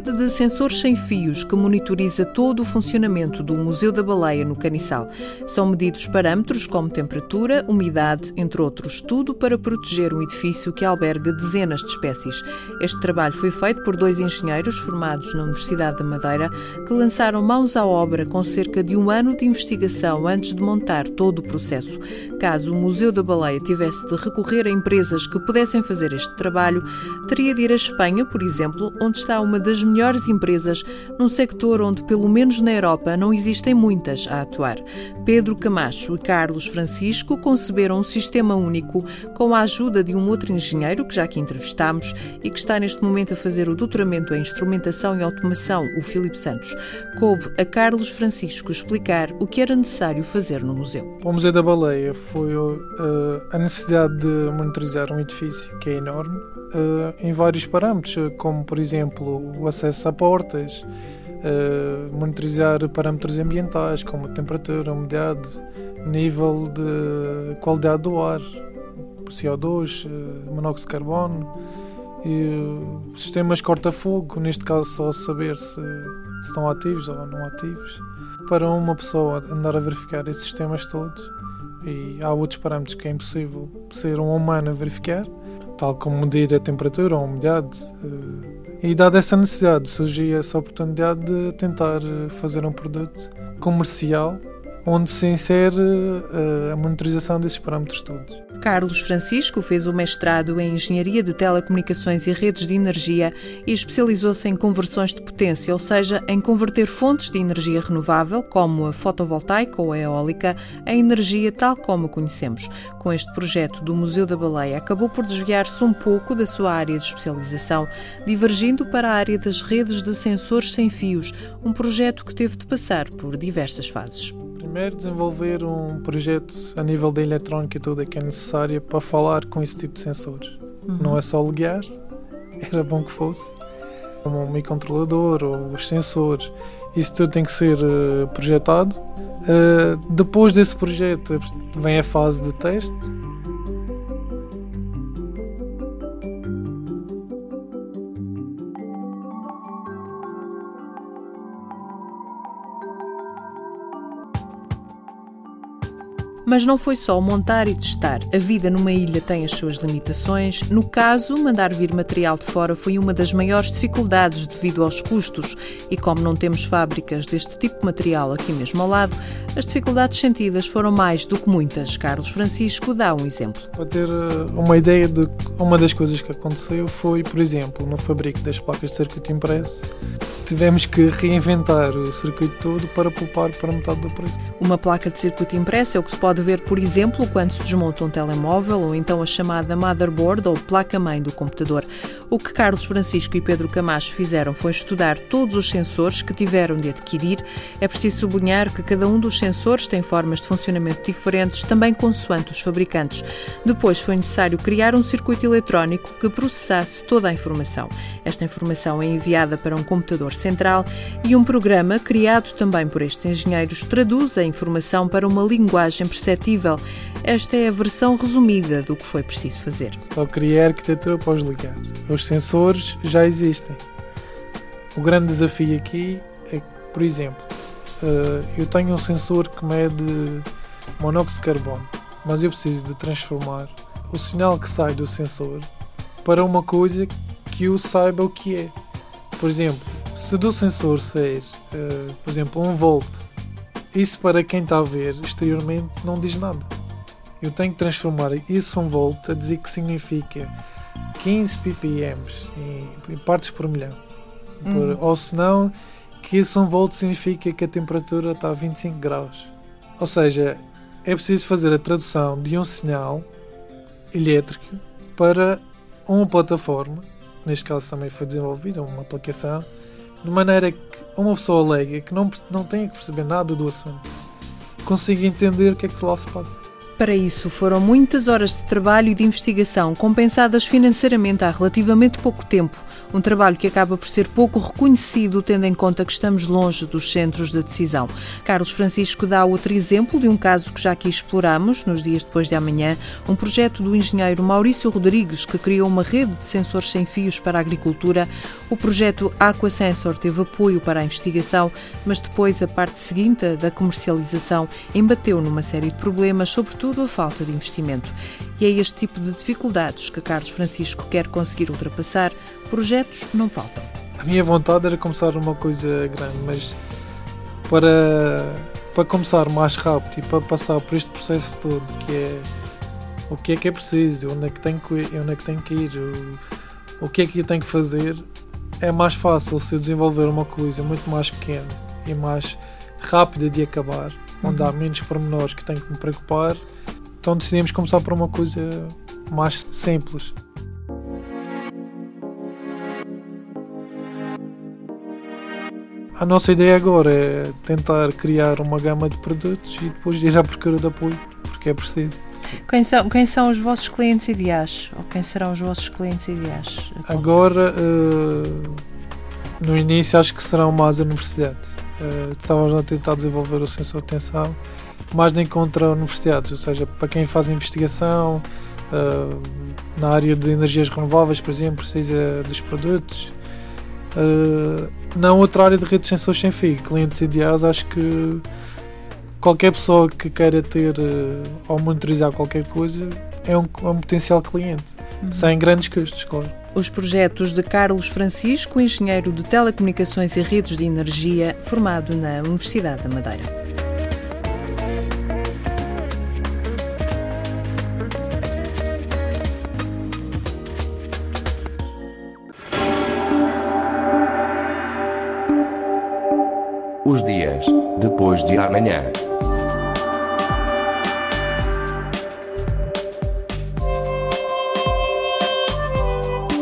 Rede de sensores sem fios que monitoriza todo o funcionamento do Museu da Baleia no Caniçal. São medidos parâmetros como temperatura, umidade, entre outros, tudo para proteger um edifício que alberga dezenas de espécies. Este trabalho foi feito por dois engenheiros formados na Universidade da Madeira que lançaram mãos à obra com cerca de um ano de investigação antes de montar todo o processo. Caso o Museu da Baleia tivesse de recorrer a empresas que pudessem fazer este trabalho, teria de ir à Espanha, por exemplo, onde está uma das melhores empresas num sector onde, pelo menos na Europa, não existem muitas a atuar. Pedro Camacho e Carlos Francisco conceberam um sistema único com a ajuda de um outro engenheiro que já aqui entrevistámos e que está neste momento a fazer o doutoramento em instrumentação e automação, o Filipe Santos. Coube a Carlos Francisco explicar o que era necessário fazer no museu. O Museu da Baleia foi uh, a necessidade de monitorizar um edifício que é enorme uh, em vários parâmetros, como por exemplo o acesso a portas, uh, monitorizar parâmetros ambientais como temperatura, umidade, nível de qualidade do ar, CO2, uh, monóxido de carbono, e sistemas corta-fogo, neste caso só saber se, se estão ativos ou não ativos. Para uma pessoa andar a verificar esses sistemas todos, e há outros parâmetros que é impossível ser um humano a verificar, tal como medir a temperatura a umidade. E dada essa necessidade, surgiu essa oportunidade de tentar fazer um produto comercial onde se insere a monitorização desses parâmetros todos. Carlos Francisco fez o mestrado em Engenharia de Telecomunicações e Redes de Energia e especializou-se em conversões de potência, ou seja, em converter fontes de energia renovável, como a fotovoltaica ou a eólica, em energia tal como a conhecemos. Com este projeto do Museu da Baleia, acabou por desviar-se um pouco da sua área de especialização, divergindo para a área das redes de sensores sem fios, um projeto que teve de passar por diversas fases. Primeiro, desenvolver um projeto a nível da eletrónica e tudo que é necessário para falar com esse tipo de sensores. Uhum. Não é só ligar, era bom que fosse, como o microcontrolador ou os sensores. Isso tudo tem que ser uh, projetado. Uh, depois desse projeto vem a fase de teste Mas não foi só montar e testar. A vida numa ilha tem as suas limitações. No caso, mandar vir material de fora foi uma das maiores dificuldades devido aos custos. E como não temos fábricas deste tipo de material aqui mesmo ao lado, as dificuldades sentidas foram mais do que muitas. Carlos Francisco dá um exemplo. Para ter eh, uma ideia de uma das coisas que aconteceu foi, por exemplo, no fabrico das placas de circuito impresso, tivemos que reinventar o circuito todo para poupar para metade do preço. Uma placa de circuito impresso é o que se pode ver, por exemplo, quando se desmonta um telemóvel ou então a chamada motherboard ou placa-mãe do computador. O que Carlos Francisco e Pedro Camacho fizeram foi estudar todos os sensores que tiveram de adquirir. É preciso sublinhar que cada um dos sensores tem formas de funcionamento diferentes, também consoante os fabricantes. Depois foi necessário criar um circuito eletrónico que processasse toda a informação. Esta informação é enviada para um computador central e um programa criado também por estes engenheiros traduz a informação para uma linguagem perceptível. Esta é a versão resumida do que foi preciso fazer. Só criar arquitetura para os ligar. Os sensores já existem. O grande desafio aqui é que, por exemplo, eh, eu tenho um sensor que mede monóxido de carbono, mas eu preciso de transformar o sinal que sai do sensor para uma coisa que eu saiba o que é. Por exemplo, se do sensor sair, uh, por exemplo, um volt, isso para quem está a ver exteriormente não diz nada. Eu tenho que transformar esse 1 volt a dizer que significa 15 ppm em, partes por milhão. Por, uhum. Ou senão, que esse 1 volt significa que a temperatura está a 25 graus. Ou seja, é preciso fazer a tradução de um sinal elétrica para uma plataforma, neste caso também foi desenvolvida uma aplicação, de maneira que uma pessoa leiga que não, não tenha que perceber nada do assunto consiga entender o que é que lá se passa. Para isso, foram muitas horas de trabalho e de investigação, compensadas financeiramente há relativamente pouco tempo. Um trabalho que acaba por ser pouco reconhecido, tendo em conta que estamos longe dos centros de decisão. Carlos Francisco dá outro exemplo de um caso que já aqui exploramos, nos dias depois de amanhã, um projeto do engenheiro Maurício Rodrigues, que criou uma rede de sensores sem fios para a agricultura. O projeto Aquasensor teve apoio para a investigação, mas depois a parte seguinte, da comercialização, embateu numa série de problemas, sobretudo sobretudo a falta de investimento. E é este tipo de dificuldades que Carlos Francisco quer conseguir ultrapassar. Projetos não faltam. A minha vontade era começar uma coisa grande, mas para, para começar mais rápido e para passar por este processo todo, que é o que é que é preciso, onde é que tenho que onde é que tenho que ir o, o que é que eu tenho que fazer, é mais fácil se desenvolver uma coisa muito mais pequena e mais rápida de acabar, onde há menos pormenores que tenho que me preocupar então decidimos começar por uma coisa mais simples. A nossa ideia agora é tentar criar uma gama de produtos e depois ir à procura de apoio, porque é preciso. Quem são, quem são os vossos clientes ideais? Ou quem serão os vossos clientes ideais? Agora, uh, no início, acho que serão mais universidades. Uh, estávamos a tentar desenvolver o sensor de tensão mais de encontro universidades, ou seja, para quem faz investigação uh, na área de energias renováveis, por exemplo, precisa dos produtos. Uh, na outra área de redes de sensores sem fio, clientes ideais, acho que qualquer pessoa que queira ter uh, ou monitorizar qualquer coisa é um, é um potencial cliente, uhum. sem grandes custos, claro. Os projetos de Carlos Francisco, engenheiro de telecomunicações e redes de energia, formado na Universidade da Madeira. os dias depois de amanhã.